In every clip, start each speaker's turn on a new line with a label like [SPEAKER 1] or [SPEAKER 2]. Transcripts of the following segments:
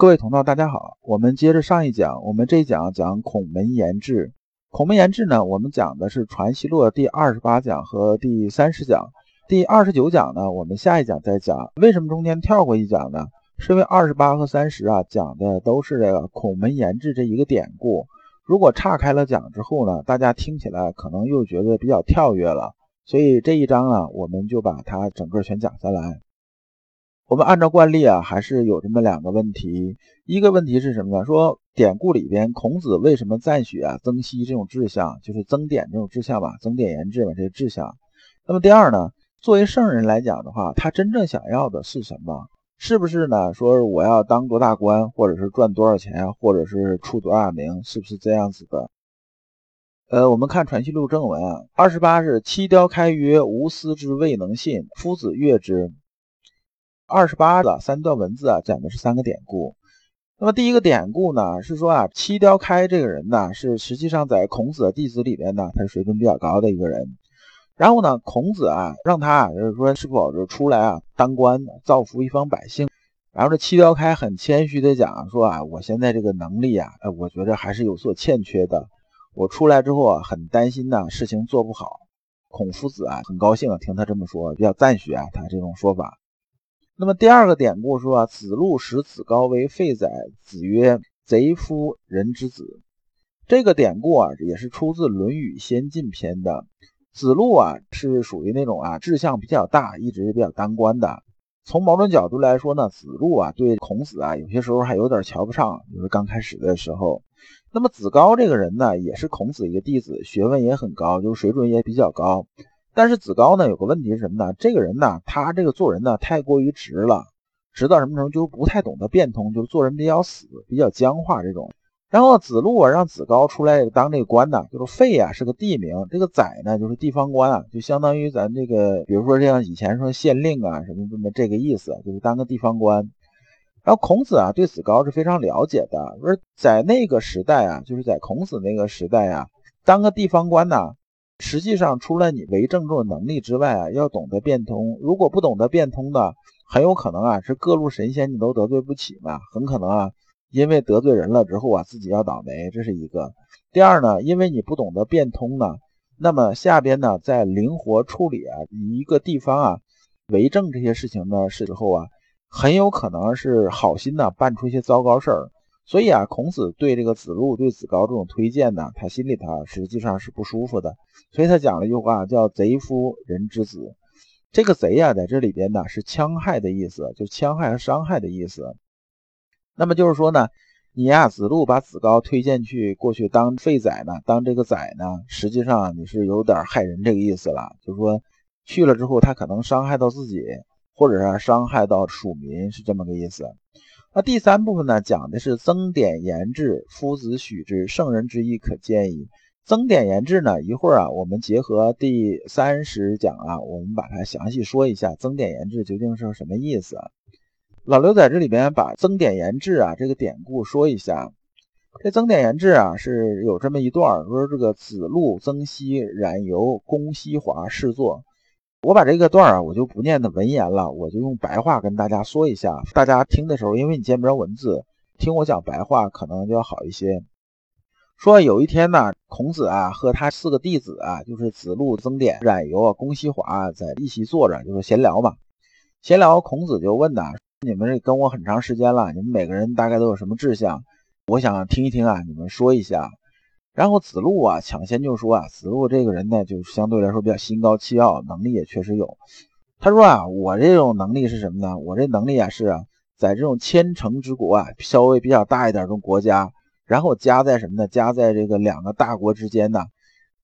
[SPEAKER 1] 各位同道，大家好，我们接着上一讲，我们这一讲讲孔门言志。孔门言志呢，我们讲的是《传习录》第二十八讲和第三十讲。第二十九讲呢，我们下一讲再讲。为什么中间跳过一讲呢？是因为二十八和三十啊，讲的都是这个孔门言志这一个典故。如果岔开了讲之后呢，大家听起来可能又觉得比较跳跃了。所以这一章啊，我们就把它整个全讲下来。我们按照惯例啊，还是有这么两个问题。一个问题是什么呢？说典故里边孔子为什么赞许啊曾皙这种志向，就是曾点这种志向吧，曾点言志嘛，这个志向。那么第二呢，作为圣人来讲的话，他真正想要的是什么？是不是呢？说我要当多大官，或者是赚多少钱，或者是出多大名，是不是这样子的？呃，我们看《传习录》正文啊，二十八是七雕开曰：“吾思之未能信，夫子悦之。”二十八的三段文字啊，讲的是三个典故。那么第一个典故呢，是说啊，七雕开这个人呢，是实际上在孔子的弟子里边呢，他是水准比较高的一个人。然后呢，孔子啊，让他啊，就是说是否就出来啊，当官造福一方百姓。然后这七雕开很谦虚的讲说啊，我现在这个能力啊，我觉得还是有所欠缺的。我出来之后啊，很担心呢，事情做不好。孔夫子啊，很高兴啊，听他这么说，比较赞许啊，他这种说法。那么第二个典故说啊，子路使子高为废宰，子曰：“贼夫人之子。”这个典故啊，也是出自《论语先进篇》的。子路啊，是属于那种啊志向比较大，一直比较当官的。从某种角度来说呢，子路啊对孔子啊有些时候还有点瞧不上，就是刚开始的时候。那么子高这个人呢，也是孔子一个弟子，学问也很高，就是水准也比较高。但是子高呢，有个问题是什么呢？这个人呢，他这个做人呢，太过于直了，直到什么程度？就不太懂得变通，就是做人比较死，比较僵化这种。然后子路啊，让子高出来当这个官呢，就是费啊，是个地名，这个宰呢，就是地方官啊，就相当于咱这个，比如说像以前说县令啊，什么什么这个意思，就是当个地方官。然后孔子啊，对子高是非常了解的，说在那个时代啊，就是在孔子那个时代啊，当个地方官呢。实际上，除了你为政这种能力之外啊，要懂得变通。如果不懂得变通的，很有可能啊是各路神仙你都得罪不起嘛。很可能啊，因为得罪人了之后啊，自己要倒霉，这是一个。第二呢，因为你不懂得变通呢，那么下边呢在灵活处理啊一个地方啊为政这些事情的时候啊，很有可能是好心呢办出一些糟糕事儿。所以啊，孔子对这个子路、对子高这种推荐呢，他心里头实际上是不舒服的。所以他讲了一句话，叫“贼夫人之子”。这个“贼”啊，在这里边呢是戕害的意思，就戕害和伤害的意思。那么就是说呢，你呀，子路把子高推荐去过去当废宰呢，当这个宰呢，实际上你是有点害人这个意思了。就是说去了之后，他可能伤害到自己，或者是伤害到蜀民，是这么个意思。那第三部分呢，讲的是曾点言志，夫子许之，圣人之意可见矣。曾点言志呢，一会儿啊，我们结合第三十讲啊，我们把它详细说一下，曾点言志究竟是什么意思？老刘在这里边把曾点言志啊这个典故说一下。这曾点言志啊是有这么一段，说这个子路、曾皙、冉由、公西华侍坐。我把这个段啊，我就不念的文言了，我就用白话跟大家说一下。大家听的时候，因为你见不着文字，听我讲白话可能就要好一些。说有一天呢，孔子啊和他四个弟子啊，就是子路、曾点、冉由啊、公西华在一起坐着，就是闲聊嘛。闲聊，孔子就问呐：“你们这跟我很长时间了，你们每个人大概都有什么志向？我想听一听啊，你们说一下。”然后子路啊，抢先就说啊，子路这个人呢，就相对来说比较心高气傲，能力也确实有。他说啊，我这种能力是什么呢？我这能力啊，是啊，在这种千城之国啊，稍微比较大一点的国家，然后夹在什么呢？夹在这个两个大国之间呢，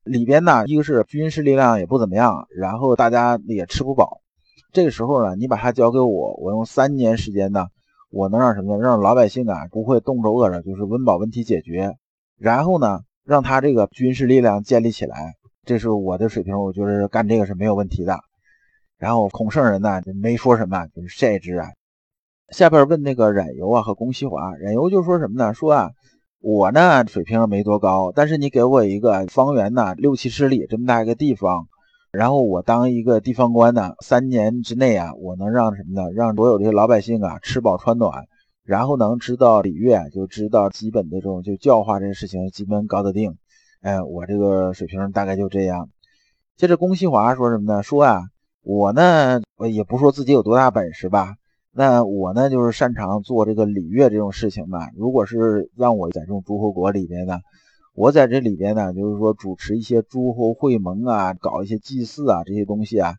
[SPEAKER 1] 里边呢，一个是军事力量也不怎么样，然后大家也吃不饱。这个时候呢，你把它交给我，我用三年时间呢，我能让什么？让老百姓啊不会冻着饿着，就是温饱问题解决。然后呢？让他这个军事力量建立起来，这是我的水平，我觉得干这个是没有问题的。然后孔圣人呢就没说什么，就是晒之啊。下边问那个冉由啊和公西华，冉由就说什么呢？说啊，我呢水平没多高，但是你给我一个方圆呢六七十里这么大一个地方，然后我当一个地方官呢，三年之内啊，我能让什么呢？让所有这些老百姓啊吃饱穿暖，然后能知道礼乐，就知道基本的这种就教化这些事情基本搞得定。哎，我这个水平大概就这样。接着龚西华说什么呢？说啊，我呢，我也不说自己有多大本事吧。那我呢，就是擅长做这个礼乐这种事情吧。如果是让我在这种诸侯国里边呢，我在这里边呢，就是说主持一些诸侯会盟啊，搞一些祭祀啊这些东西啊，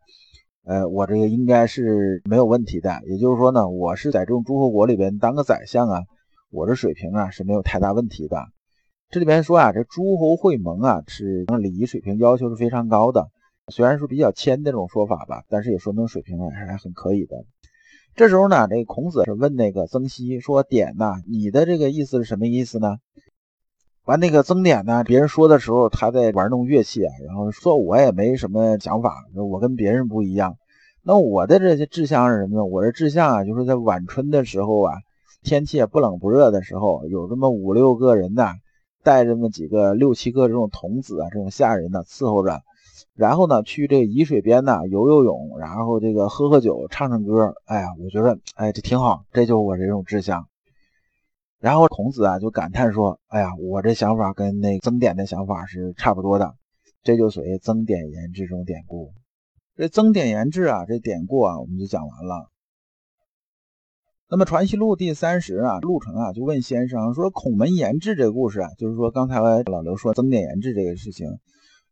[SPEAKER 1] 呃，我这个应该是没有问题的。也就是说呢，我是在这种诸侯国里边当个宰相啊，我这水平啊是没有太大问题的。这里边说啊，这诸侯会盟啊，是礼仪水平要求是非常高的。虽然说比较谦这种说法吧，但是也说明水平啊还是很可以的。这时候呢，这孔子是问那个曾皙说：“典呐，你的这个意思是什么意思呢？”完，那个曾点呢，别人说的时候，他在玩弄乐器啊，然后说：“我也没什么想法，我跟别人不一样。那我的这些志向是什么呢？我的志向啊，就是在晚春的时候啊，天气也不冷不热的时候，有这么五六个人呐，带这么几个六七个这种童子啊，这种下人呢伺候着。”然后呢，去这沂水边呢游游泳，然后这个喝喝酒，唱唱歌。哎呀，我觉得，哎，这挺好，这就是我这种志向。然后孔子啊就感叹说：“哎呀，我这想法跟那曾点的想法是差不多的。”这就属于曾点言志这种典故。这曾点言志啊，这典故啊，我们就讲完了。那么《传习录》第三十啊，陆程啊就问先生说：“孔门言志这个故事啊，就是说刚才老刘说曾点言志这个事情。”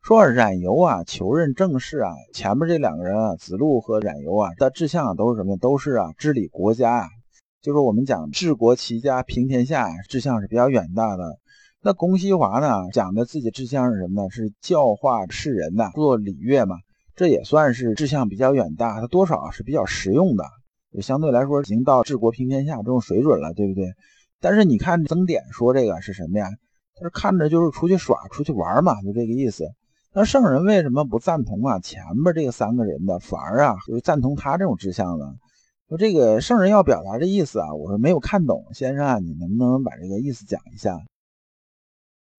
[SPEAKER 1] 说冉由啊，求任政事啊，前面这两个人啊，子路和冉由啊，的志向都是什么？都是啊，治理国家啊，就是我们讲治国齐家平天下，志向是比较远大的。那公西华呢，讲的自己志向是什么呢？是教化世人呐，做礼乐嘛，这也算是志向比较远大，他多少是比较实用的，也相对来说已经到治国平天下这种水准了，对不对？但是你看曾点说这个是什么呀？他说看着就是出去耍、出去玩嘛，就这个意思。那圣人为什么不赞同啊？前面这个三个人的，反而啊，就赞同他这种志向呢？说这个圣人要表达这意思啊，我说没有看懂，先生啊，你能不能把这个意思讲一下？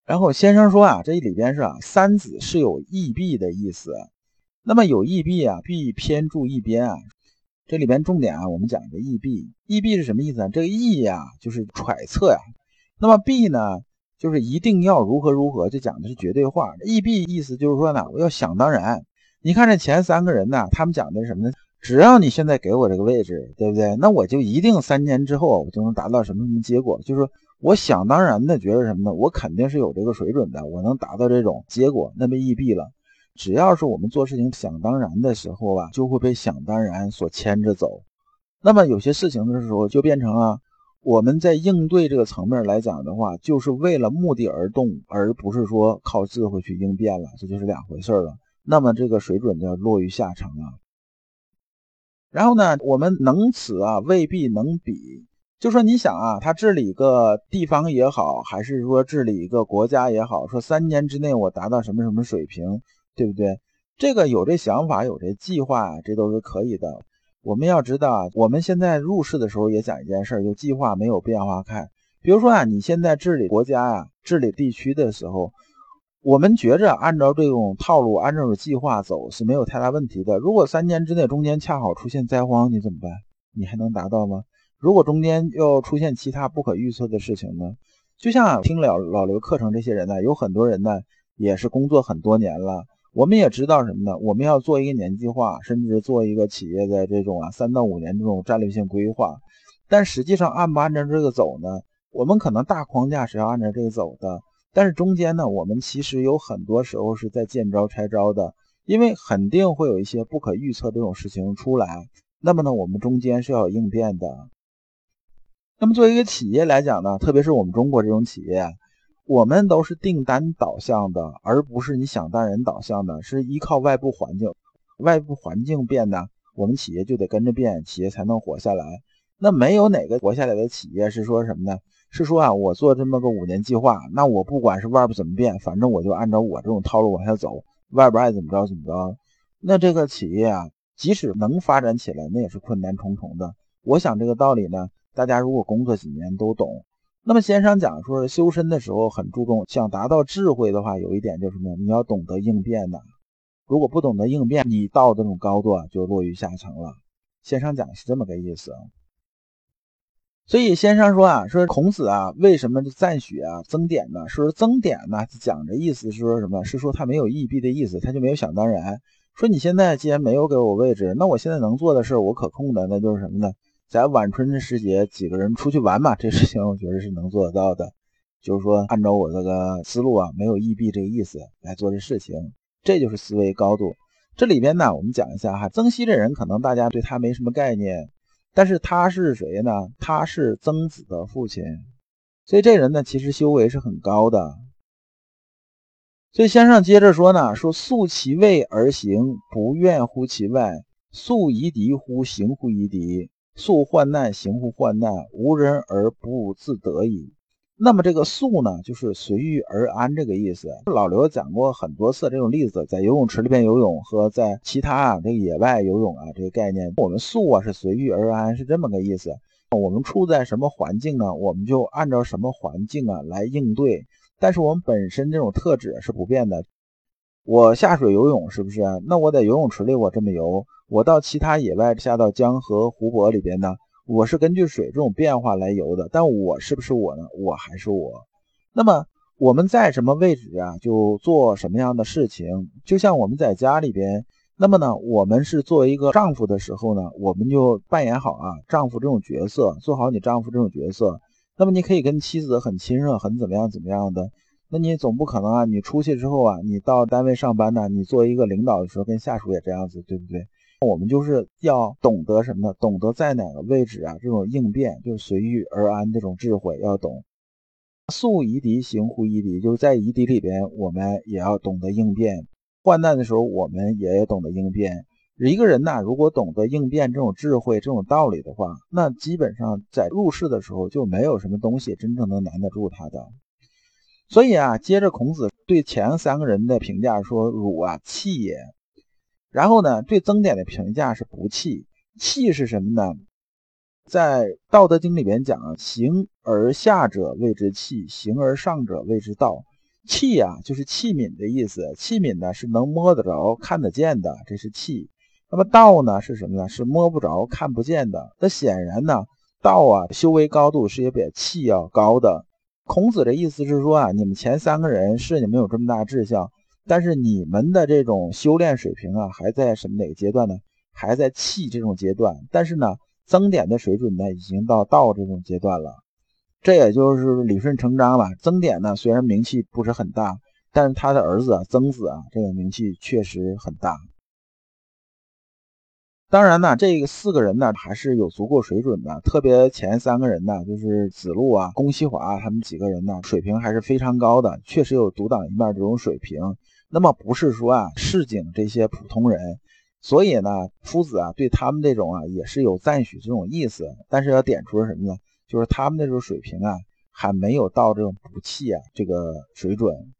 [SPEAKER 1] 然后先生说啊，这里边是啊，三子是有异弊的意思。那么有异弊啊，必偏注一边啊。这里边重点啊，我们讲一个异弊，异弊是什么意思呢？这个异呀，就是揣测呀。那么弊呢？就是一定要如何如何，就讲的是绝对化。异必意思就是说呢，我要想当然。你看这前三个人呢，他们讲的是什么呢？只要你现在给我这个位置，对不对？那我就一定三年之后我就能达到什么什么结果。就是我想当然的觉得什么呢？我肯定是有这个水准的，我能达到这种结果。那么义必了，只要是我们做事情想当然的时候吧，就会被想当然所牵着走。那么有些事情的时候就变成了。我们在应对这个层面来讲的话，就是为了目的而动，而不是说靠智慧去应变了，这就是两回事了。那么这个水准就要落于下乘啊。然后呢，我们能此啊，未必能比。就说你想啊，他治理个地方也好，还是说治理一个国家也好，说三年之内我达到什么什么水平，对不对？这个有这想法，有这计划，这都是可以的。我们要知道啊，我们现在入世的时候也讲一件事，就计划没有变化看。比如说啊，你现在治理国家呀、治理地区的时候，我们觉着按照这种套路、按照这种计划走是没有太大问题的。如果三年之内中间恰好出现灾荒，你怎么办？你还能达到吗？如果中间又出现其他不可预测的事情呢？就像听了老刘课程这些人呢，有很多人呢也是工作很多年了。我们也知道什么呢？我们要做一个年计划，甚至做一个企业的这种啊三到五年这种战略性规划。但实际上按不按照这个走呢？我们可能大框架是要按照这个走的，但是中间呢，我们其实有很多时候是在见招拆招的，因为肯定会有一些不可预测这种事情出来。那么呢，我们中间是要有应变的。那么作为一个企业来讲呢，特别是我们中国这种企业。我们都是订单导向的，而不是你想当然导向的，是依靠外部环境，外部环境变呢，我们企业就得跟着变，企业才能活下来。那没有哪个活下来的企业是说什么呢？是说啊，我做这么个五年计划，那我不管是外部怎么变，反正我就按照我这种套路往下走，外边爱怎么着怎么着。那这个企业啊，即使能发展起来，那也是困难重重的。我想这个道理呢，大家如果工作几年都懂。那么先生讲说，修身的时候很注重，想达到智慧的话，有一点就是什么？你要懂得应变的。如果不懂得应变，你到这种高度啊，就落于下层了。先生讲是这么个意思。所以先生说啊，说孔子啊，为什么赞许啊曾点呢？说曾点呢，讲的意思是说什么？是说他没有异弊的意思，他就没有想当然。说你现在既然没有给我位置，那我现在能做的事我可控的，那就是什么呢？在晚春的时节，几个人出去玩嘛，这事情我觉得是能做得到的。就是说，按照我这个思路啊，没有异弊这个意思来做这事情，这就是思维高度。这里边呢，我们讲一下哈，曾皙这人可能大家对他没什么概念。但是他是谁呢？他是曾子的父亲，所以这人呢，其实修为是很高的。所以先生接着说呢，说素其位而行，不怨乎其外；素夷敌乎，行乎夷敌；素患难，行乎患难，无人而不自得矣。那么这个素呢，就是随遇而安这个意思。老刘讲过很多次这种例子，在游泳池里边游泳和在其他啊这个野外游泳啊这个概念，我们素啊是随遇而安，是这么个意思。我们处在什么环境呢？我们就按照什么环境啊来应对。但是我们本身这种特质是不变的。我下水游泳是不是？那我在游泳池里我这么游，我到其他野外下到江河湖泊里边呢？我是根据水这种变化来游的，但我是不是我呢？我还是我。那么我们在什么位置啊，就做什么样的事情。就像我们在家里边，那么呢，我们是作为一个丈夫的时候呢，我们就扮演好啊丈夫这种角色，做好你丈夫这种角色。那么你可以跟妻子很亲热，很怎么样怎么样的。那你总不可能啊，你出去之后啊，你到单位上班呢，你作为一个领导的时候跟下属也这样子，对不对？我们就是要懂得什么呢？懂得在哪个位置啊，这种应变就是随遇而安这种智慧要懂。素夷敌，行乎夷敌，就是在夷敌里边，我们也要懂得应变。患难的时候，我们也懂得应变。一个人呐，如果懂得应变这种智慧、这种道理的话，那基本上在入世的时候就没有什么东西真正能难得住他的。所以啊，接着孔子对前三个人的评价说：“汝啊，弃也。”然后呢，对曾点的评价是不弃。弃是什么呢？在《道德经》里边讲，行而下者谓之器，行而上者谓之道。器呀，就是器皿的意思。器皿呢，是能摸得着、看得见的，这是器。那么道呢，是什么呢？是摸不着、看不见的。那显然呢，道啊，修为高度是也比器要高的。孔子的意思是说啊，你们前三个人是你们有这么大志向。但是你们的这种修炼水平啊，还在什么哪个阶段呢？还在气这种阶段。但是呢，曾点的水准呢，已经到道这种阶段了。这也就是理顺成章了。曾点呢，虽然名气不是很大，但是他的儿子啊，曾子啊，这个名气确实很大。当然呢，这个四个人呢，还是有足够水准的。特别前三个人呢，就是子路啊、公西华他们几个人呢，水平还是非常高的，确实有独当一面这种水平。那么不是说啊，市井这些普通人，所以呢，夫子啊对他们这种啊也是有赞许这种意思，但是要点出什么呢？就是他们那种水平啊，还没有到这种不弃啊这个水准。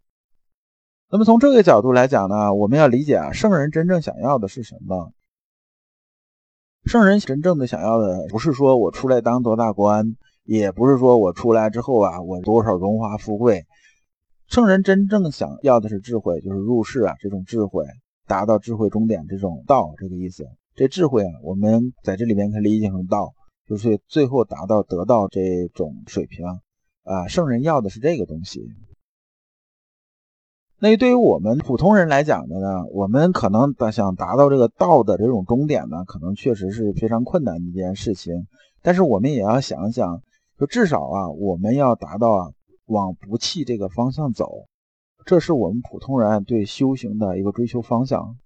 [SPEAKER 1] 那么从这个角度来讲呢，我们要理解啊，圣人真正想要的是什么？圣人真正的想要的，不是说我出来当多大官，也不是说我出来之后啊，我多少荣华富贵。圣人真正想要的是智慧，就是入世啊，这种智慧达到智慧终点，这种道这个意思。这智慧啊，我们在这里面可以理解成道，就是最后达到得到这种水平啊。圣人要的是这个东西。那对于我们普通人来讲的呢，我们可能想达到这个道的这种终点呢，可能确实是非常困难的一件事情。但是我们也要想想，就至少啊，我们要达到啊。往不弃这个方向走，这是我们普通人对修行的一个追求方向。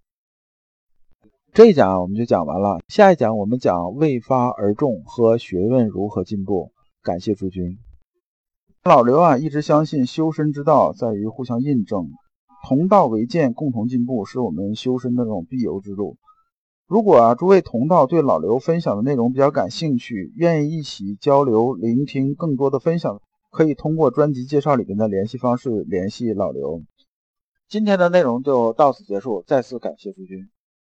[SPEAKER 1] 这一讲我们就讲完了，下一讲我们讲未发而中和学问如何进步。感谢诸君。老刘啊，一直相信修身之道在于互相印证，同道为鉴，共同进步，是我们修身的这种必由之路。如果啊，诸位同道对老刘分享的内容比较感兴趣，愿意一起交流、聆听更多的分享。可以通过专辑介绍里面的联系方式联系老刘。今天的内容就到此结束，再次感谢诸君。